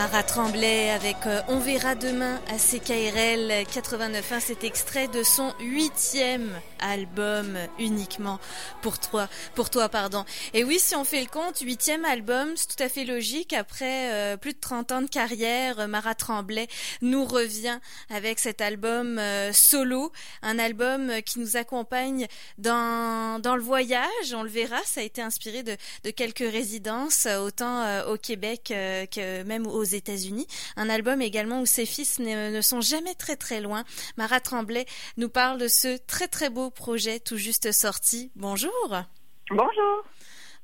Mara Tremblay avec euh, On verra demain à CKRL 89.1, cet extrait de son huitième album uniquement pour toi, pour toi pardon. Et oui, si on fait le compte, huitième album, c'est tout à fait logique. Après euh, plus de 30 ans de carrière, Mara Tremblay nous revient avec cet album euh, solo, un album qui nous accompagne dans, dans le voyage. On le verra, ça a été inspiré de, de quelques résidences, autant au Québec que même au aux États-Unis. Un album également où ses fils ne, sont jamais très très loin. Mara Tremblay nous parle de ce très très beau projet tout juste sorti. Bonjour. Bonjour.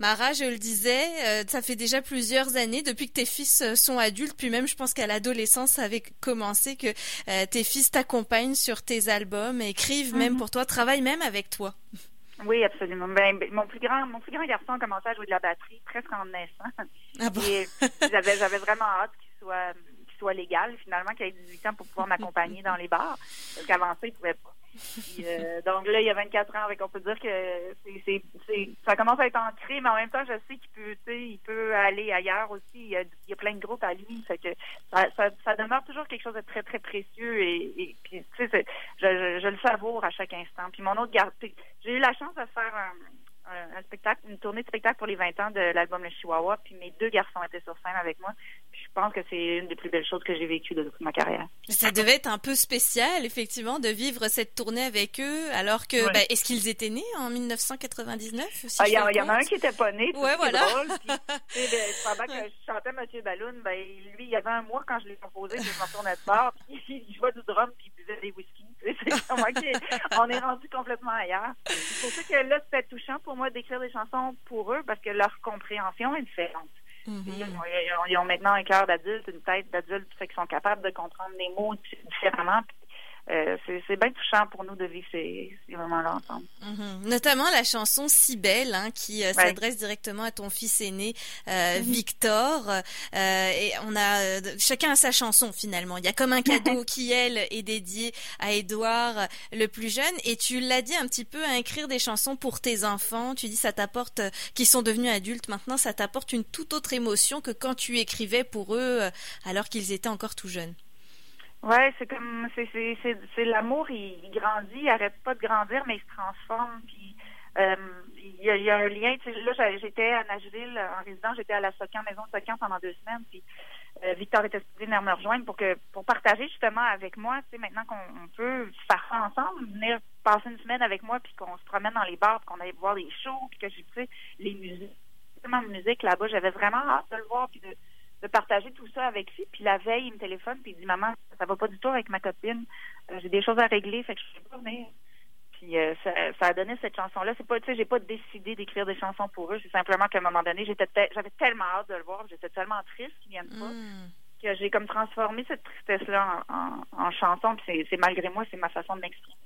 Mara, je le disais, euh, ça fait déjà plusieurs années depuis que tes fils euh, sont adultes, puis même je pense qu'à l'adolescence ça avait commencé que euh, tes fils t'accompagnent sur tes albums, écrivent même mhm. pour toi, travaillent même avec toi. Oui, absolument. Ben, ben, mon plus grand, mon plus grand garçon a commencé à jouer de la batterie presque en naissant. Ah bon? Et j'avais, j'avais vraiment hâte qu'il soit, soit légal finalement, qu'il ait 18 ans pour pouvoir m'accompagner dans les bars. Parce qu'avant ça, il pouvait pas. Euh, donc là, il y a 24 ans, avec on peut dire que c'est, c'est, ça commence à être ancré, mais en même temps, je sais qu'il peut, il peut aller ailleurs aussi. Il y, a, il y a plein de groupes à lui, fait que ça, ça, ça, demeure toujours quelque chose de très très précieux et, et puis, tu sais, je, je, je, le savoure à chaque instant. Puis mon autre garde, j'ai eu la chance de faire un un, spectacle, une tournée de spectacle pour les 20 ans de l'album Le Chihuahua, puis mes deux garçons étaient sur scène avec moi. Je pense que c'est une des plus belles choses que j'ai vécues de toute ma carrière. Ça devait être un peu spécial, effectivement, de vivre cette tournée avec eux, alors que, ben, est-ce qu'ils étaient nés en 1999? Ah, il y, en a un qui était pas né. Ouais, voilà. Drôle, puis, pendant que je chantais Monsieur Balloon, ben, lui, il y avait un mois quand je l'ai proposé, je me retournais de bord, puis il jouait du drum, puis il buvait des whisky. on est rendu complètement ailleurs. C'est pour ça que là, c'était touchant pour moi d'écrire des chansons pour eux parce que leur compréhension est différente. Mm-hmm. ils, ont, maintenant un cœur d'adulte, une tête d'adulte, qu'ils sont capables de comprendre les mots différemment. Euh, c'est bien touchant pour nous de vivre ces, moments-là ensemble. Mhm. Notamment la chanson Si belle, hein, qui euh, s'adresse directement à ton fils aîné euh, mhm. Victor. et on a chacun a sa chanson finalement. Il y a comme un cadeau qui elle est dédié à Édouard le plus jeune. Et tu l'as dit un petit peu à écrire des chansons pour tes enfants. Tu dis ça t'apporte, qui sont devenus adultes maintenant, ça t'apporte une toute autre émotion que quand tu écrivais pour eux alors qu'ils étaient encore tout jeunes. Ouais, c'est comme c'est c'est c'est l'amour, il, grandit, il arrête pas de grandir, mais il se transforme. Puis euh, il, y a, il y a un lien. Tu sais, là, j'étais à Nashville en résidence, j'étais à la Socan, maison Socan pendant deux semaines. Puis euh, Victor était supposé venir me rejoindre pour que pour partager justement avec moi. Tu sais, maintenant qu'on peut faire ça ensemble, venir passer une semaine avec moi, puis qu'on se promène dans les bars, qu'on aille voir des shows, puis que j'ai tu sais les musiques, tellement de musique là-bas, j'avais vraiment hâte de le voir, puis de de partager tout ça avec lui. Puis la veille, il me téléphone puis il dit Maman, ça va pas du tout avec ma copine. Euh, j'ai des choses à régler, fait que je peux pas venir. Puis euh, ça, ça, a donné cette chanson-là. C'est pas, tu sais, j'ai pas décidé d'écrire des chansons pour eux. C'est simplement qu'à un moment donné, j'étais j'avais tellement hâte de le voir, j'étais tellement triste qu'ils viennent pas. Hmm. Que j'ai comme transformé cette tristesse-là en, en, chanson, puis c'est malgré moi, c'est ma façon de m'exprimer.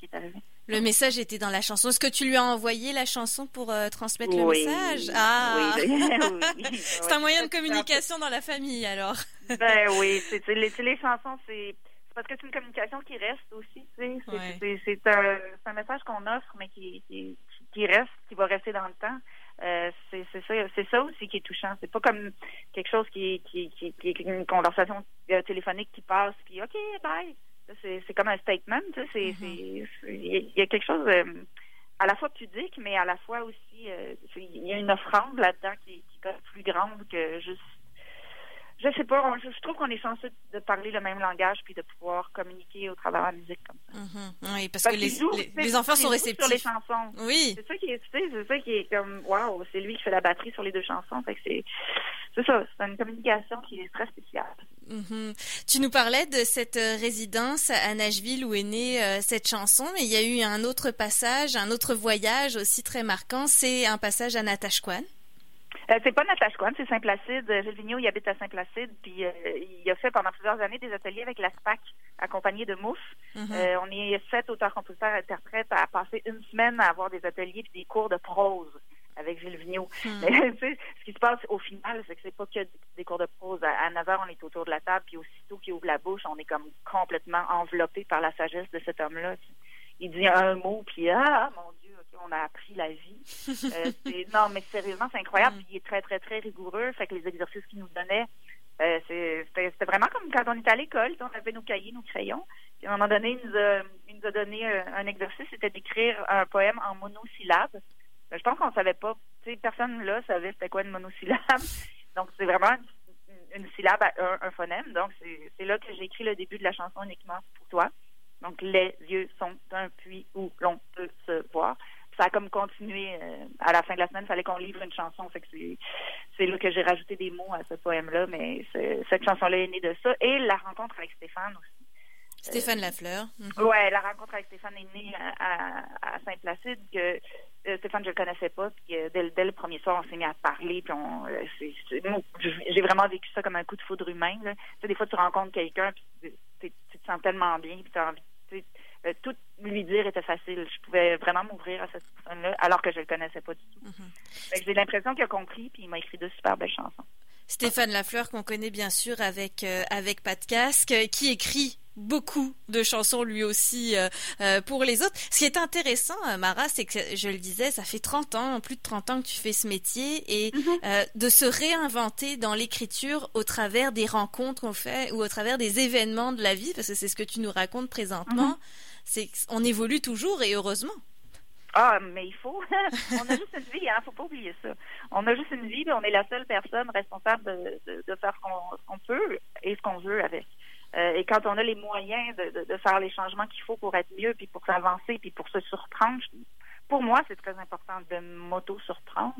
C'est ça qui est arrivé. Le message était dans la chanson. Est-ce que tu lui as envoyé la chanson pour euh, transmettre le message? Ah, oui. c'est un moyen de communication dans la famille, alors. ben oui, c'est les, les chansons, c'est parce que c'est une communication qui reste aussi. C'est un, un, message qu'on offre, mais qui, qui, qui, reste, qui va rester dans le temps. Euh, c'est ça, aussi qui est touchant. C'est pas comme quelque chose qui, qui, qui, qui est une conversation euh, téléphonique qui passe, puis OK, bye. C'est comme un statement. Mm-hmm. Il y a quelque chose euh, à la fois pudique, mais à la fois aussi, euh, il y a une offrande là-dedans qui, qui est plus grande que juste je sais pas, je, trouve qu'on est chanceux de parler le même langage puis de pouvoir communiquer au travers de la musique comme ça. Mm-hmm. Oui, parce, que les, les, enfants sont réceptifs. Sur les chansons. Oui. C'est ça qui est, c'est ça qui est comme, waouh, c'est lui qui fait la batterie sur les deux chansons. Fait que c'est, c'est ça, c'est une communication qui est très spéciale. Mm-hmm. Tu nous parlais de cette euh, résidence à Nashville où est née euh, cette chanson, mais il y a eu un autre passage, un autre voyage aussi très marquant, c'est un passage à Natashquan. Euh, c'est pas Natashquan, c'est Saint-Placide. Gilles Vigneault, il habite à Saint-Placide, puis euh, il a fait pendant plusieurs années des ateliers avec la SPAC, accompagné de Mouf. Mhm. euh, on est sept auteurs, compositeurs, interprètes à passer une semaine à avoir des ateliers puis des cours de prose avec Gilles Vigneault. Mhm. Mais ce qui se passe au final, c'est que c'est pas que des cours de prose. À, 9 heures, on est autour de la table, puis aussitôt qu'il ouvre la bouche, on est comme complètement enveloppé par la sagesse de cet homme-là. Il dit un mot, puis ah, mon Dieu, on a appris la vie. Euh, non, mais sérieusement, c'est incroyable. Il est très, très, très rigoureux. Fait que les exercices qu'il nous donnait, Euh, c'était vraiment comme quand on était à l'école, on avait nos cahiers, nos crayons. Puis à un moment donné, il nous a, il nous a donné un, exercice, c'était d'écrire un poème en monosyllabes. Ben, je pense qu'on savait pas, tu sais, personne là savait c'était quoi une monosyllabe. Donc c'est vraiment une, syllabe à un, phonème. Donc c'est là que j'ai écrit le début de la chanson uniquement pour toi. Donc les yeux sont un puits où l'on peut se voir ça a comme continué euh, à la fin de la semaine. Il fallait qu'on livre une chanson. Fait que c'est là que j'ai rajouté des mots à ce poème-là, mais cette chanson-là est née de ça. Et la rencontre avec Stéphane aussi. Stéphane Lafleur. Oui, mhm. Ouais, la rencontre avec Stéphane est née à, Saint-Placide. Que euh, Stéphane, je le connaissais pas. Puis euh, dès, le premier soir, on s'est mis à parler. Puis on, j'ai vraiment vécu ça comme un coup de foudre humain. Tu sais, des fois, tu rencontres quelqu'un, puis tu, te sens tellement bien, puis tu as envie euh, tout lui dire était facile. Je pouvais vraiment m'ouvrir à cette personne-là, alors que je le connaissais pas du tout. Mhm. J'ai l'impression qu'il a compris, puis il m'a écrit deux super belles chansons. Stéphane Lafleur, qu'on connaît bien sûr avec, euh, avec de casque, qui écrit beaucoup de chansons lui aussi euh, pour les autres. Ce qui est intéressant, Mara, c'est que je le disais, ça fait 30 ans, plus de 30 ans que tu fais ce métier et mhm. de se réinventer dans l'écriture au travers des rencontres qu'on fait ou au travers des événements de la vie, parce que c'est ce que tu nous racontes présentement. Mhm c'est on évolue toujours et heureusement. Ah, mais il faut. on a juste une vie, hein, faut pas oublier ça. On a juste une vie, mais on est la seule personne responsable de, faire ce qu'on peut et ce qu'on veut avec. Euh, et quand on a les moyens de, faire les changements qu'il faut pour être mieux, puis pour s'avancer, puis pour se surprendre, pour moi, c'est très important de m'auto-surprendre.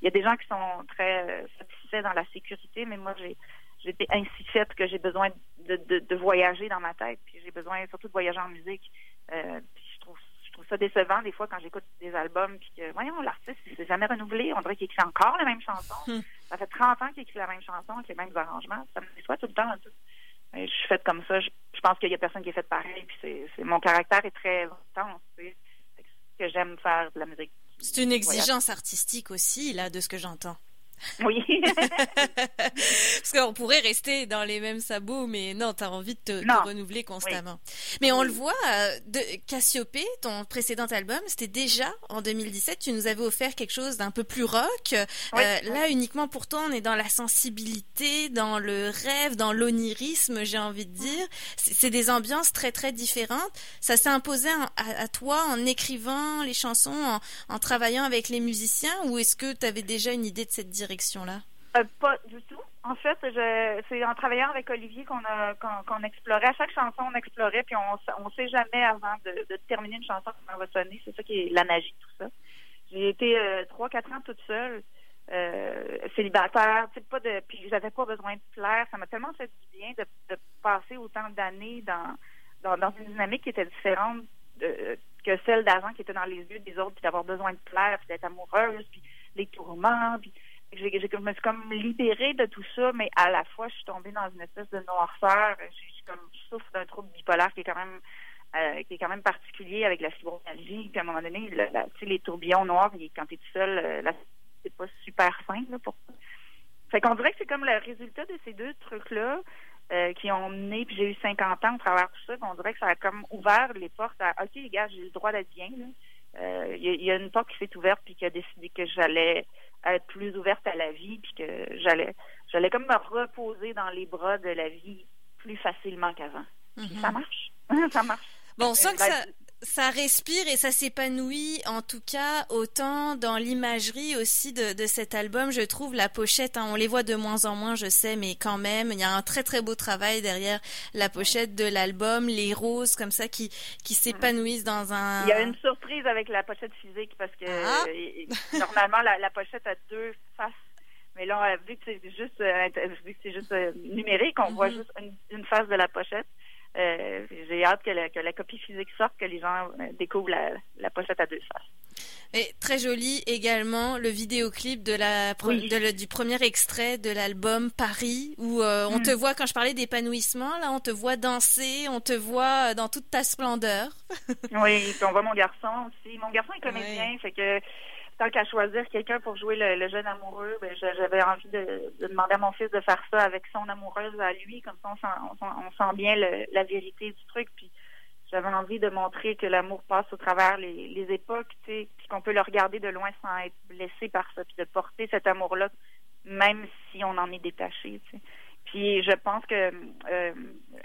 Il y a des gens qui sont très euh, satisfaits dans la sécurité, mais moi, j'ai j'étais ainsi faite que j'ai besoin de, de, voyager dans ma tête, puis j'ai besoin surtout de voyager en musique. Euh, puis je trouve, je trouve ça décevant des fois quand j'écoute des albums, puis que, voyons, l'artiste, il s'est jamais renouvelé. On dirait qu'il écrit encore la même chanson. Hmm. Ça fait 30 ans qu'il écrit la même chanson, avec les mêmes arrangements. Ça me déçoit tout le temps. Je suis faite comme ça. Je, pense qu'il y a personne qui est faite pareil. Puis c'est, mon caractère est très intense. que j'aime faire de la musique. C'est une exigence artistique aussi, là, de ce que j'entends. Oui. Parce qu'on pourrait rester dans les mêmes sabots, mais non, tu as envie de te, renouveler constamment. Mais on le voit, euh, de Cassiopée, ton précédent album, c'était déjà en 2017, tu nous avais offert quelque chose d'un peu plus rock. Euh, là, uniquement pour toi, on est dans la sensibilité, dans le rêve, dans l'onirisme, j'ai envie de dire. C'est des ambiances très, très différentes. Ça s'est imposé à, toi en écrivant les chansons, en, en travaillant avec les musiciens, ou est-ce que tu avais déjà une idée de cette direction euh, Pas du tout. En fait, c'est en travaillant avec Olivier qu'on qu'on explorait. À chaque chanson, on explorait, puis on ne sait jamais avant de, terminer une chanson comment va sonner. C'est ça qui est la magie, tout ça. J'ai été euh, trois, quatre ans toute seule, euh, célibataire, pas de, puis j'avais pas besoin de plaire. Ça m'a tellement fait du bien de, passer autant d'années dans, dans, une dynamique qui était différente que celle d'avant, qui était dans les yeux des autres, puis d'avoir besoin de plaire, puis d'être amoureuse, puis les tourments, puis je me suis comme libérée de tout ça, mais à la fois, je suis tombée dans une espèce de noirceur. Je, comme, souffre d'un trouble bipolaire qui est quand même euh, qui est quand même particulier avec la fibromyalgie. Puis à un moment donné, les tourbillons noirs, quand tu es tout seul, euh, là, c'est pas super simple pour ça. Fait qu'on dirait que c'est comme le résultat de ces deux trucs-là euh, qui ont mené, puis j'ai eu 50 ans à travers tout ça, qu'on dirait que ça a comme ouvert les portes à OK, les gars, j'ai le droit d'être bien. Il y, y, a une porte qui s'est ouverte puis qui a décidé que j'allais être plus ouverte à la vie, puis que j'allais, j'allais comme me reposer dans les bras de la vie plus facilement qu'avant. Mhm. Ça marche, ça marche. Bon, on sent que ça, ça respire et ça s'épanouit en tout cas autant dans l'imagerie aussi de, de, cet album je trouve la pochette hein, on les voit de moins en moins je sais mais quand même il y a un très très beau travail derrière la pochette de l'album les roses comme ça qui qui s'épanouissent dans un il y a une surprise avec la pochette physique parce que ah. normalement la, la, pochette a deux faces mais là vu que c'est juste euh, vu que c'est juste euh, numérique on voit mm-hmm. juste une, une face de la pochette euh, j'ai hâte que la, copie physique sorte, que les gens euh, découvrent la, pochette à deux faces. Et très joli également le vidéoclip de la du premier extrait de l'album Paris où euh, on mm. te voit quand je parlais d'épanouissement là on te voit danser on te voit dans toute ta splendeur. oui, on voit mon garçon aussi. Mon garçon est comédien, fait que tant qu'à choisir quelqu'un pour jouer le, jeune amoureux, ben, j'avais envie de, demander à mon fils de faire ça avec son amoureuse à lui, comme ça on sent, bien la vérité du truc. Puis j'avais envie de montrer que l'amour passe au travers les, époques, puis qu'on peut le regarder de loin sans être blessé par ça, puis de porter cet amour-là, même si on en est détaché. Puis je pense que euh,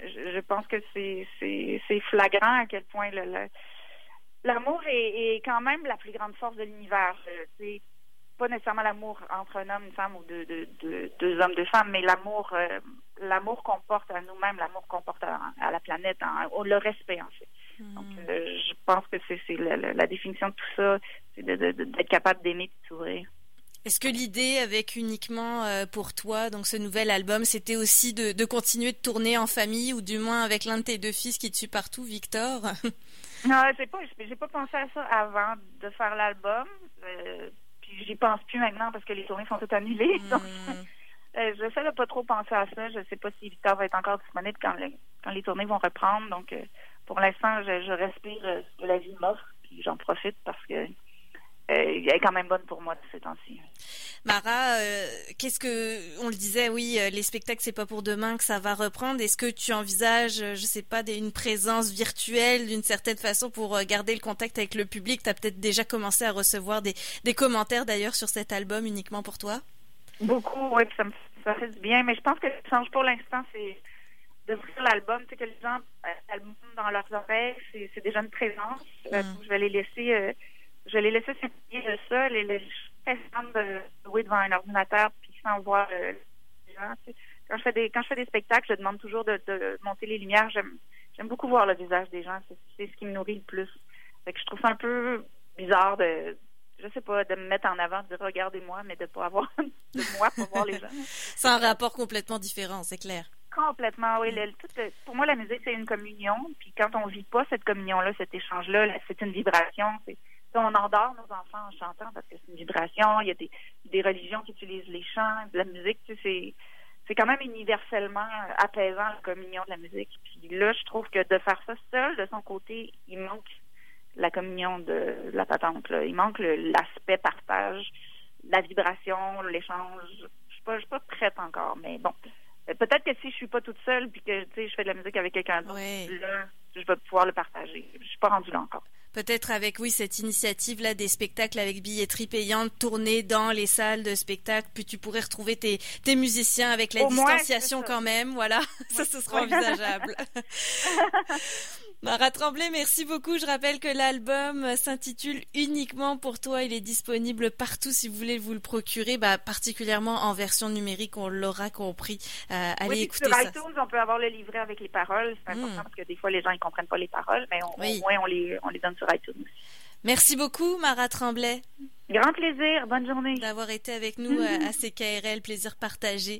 je pense que c'est c'est flagrant à quel point le, l'amour est, est, quand même la plus grande force de l'univers. C'est pas nécessairement l'amour entre un homme, une femme ou deux, deux, deux, hommes, deux femmes, mais l'amour l'amour qu'on porte à nous-mêmes, l'amour qu'on porte à, la planète, le respect en fait. Donc, hmm. je pense que c'est la, la, définition de tout ça, c'est d'être capable d'aimer et de s'ouvrir. Est-ce que l'idée avec uniquement euh, pour toi, donc ce nouvel album, c'était aussi de, continuer de tourner en famille ou du moins avec l'un de tes deux fils qui te suit partout, Victor? Non, j'ai pas, j'ai pas pensé à ça avant de faire l'album. Euh, puis j'y pense plus maintenant parce que les tournées sont toutes annulées. Hmm. Donc, euh, j'essaie de pas trop penser à ça. Je sais pas si Victor va être encore disponible quand, quand les tournées vont reprendre. Donc, pour l'instant, je, je respire ce que la vie m'offre. Puis j'en profite parce que euh, elle est quand même bonne pour moi de ces temps-ci. Mara, euh, qu'est-ce que on le disait, oui, euh, les spectacles c'est pas pour demain que ça va reprendre. Est-ce que tu envisages, je sais pas, une présence virtuelle d'une certaine façon pour garder le contact avec le public? Tu as peut-être déjà commencé à recevoir des, des commentaires d'ailleurs sur cet album uniquement pour toi? Beaucoup, oui, ça me ça fait du bien, mais je pense que qui change pour l'instant, c'est d'ouvrir l'album, tu sais, que les gens l'album dans leurs oreilles, c'est déjà une présence. Mm. je vais les laisser je l'ai laissé s'appuyer de ça. Les, les, je suis de jouer devant un ordinateur puis sans voir euh, les gens. Quand je fais des quand je fais des spectacles, je demande toujours de, de monter les lumières. J'aime j'aime beaucoup voir le visage des gens. C'est ce qui me nourrit le plus. Fait que je trouve ça un peu bizarre de je sais pas, de me mettre en avant, de dire regardez-moi, mais de pas avoir de moi pour voir les gens. C'est un rapport complètement différent, c'est clair. Complètement, oui. pour moi, la musique, c'est une communion. Puis quand on vit pas cette communion-là, cet échange-là, c'est une vibration. C'est on endort nos enfants en chantant parce que c'est une vibration. Il y a des, des religions qui utilisent les chants, de la musique. Tu sais, c'est c'est quand même universellement apaisant la communion de la musique. Puis là, je trouve que de faire ça seul, de son côté, il manque la communion de, la patente. Là. Il manque l'aspect partage, la vibration, l'échange. Je suis pas, je suis pas prête encore, mais bon. Peut-être que si je suis pas toute seule puis que tu sais, je fais de la musique avec quelqu'un d'autre, là, je vais pouvoir le partager. Je suis pas rendue là encore peut-être avec oui cette initiative là des spectacles avec billetterie payante tourner dans les salles de spectacle puis tu pourrais retrouver tes, tes musiciens avec la distanciation quand même voilà. Ça ce sera envisageable Mara Tremblay, merci beaucoup. Je rappelle que l'album s'intitule Uniquement pour toi. Il est disponible partout si vous voulez vous le procurer, bah, particulièrement en version numérique, on l'aura compris. Euh, allez oui, écouter sur ça. iTunes, on peut avoir le livret avec les paroles. C'est important hmm. parce que des fois, les gens ne comprennent pas les paroles, mais au moins, on les, on les donne sur iTunes. Merci beaucoup, Mara Tremblay. Grand plaisir. Bonne journée. D'avoir été avec nous euh, à CKRL. Plaisir partagé.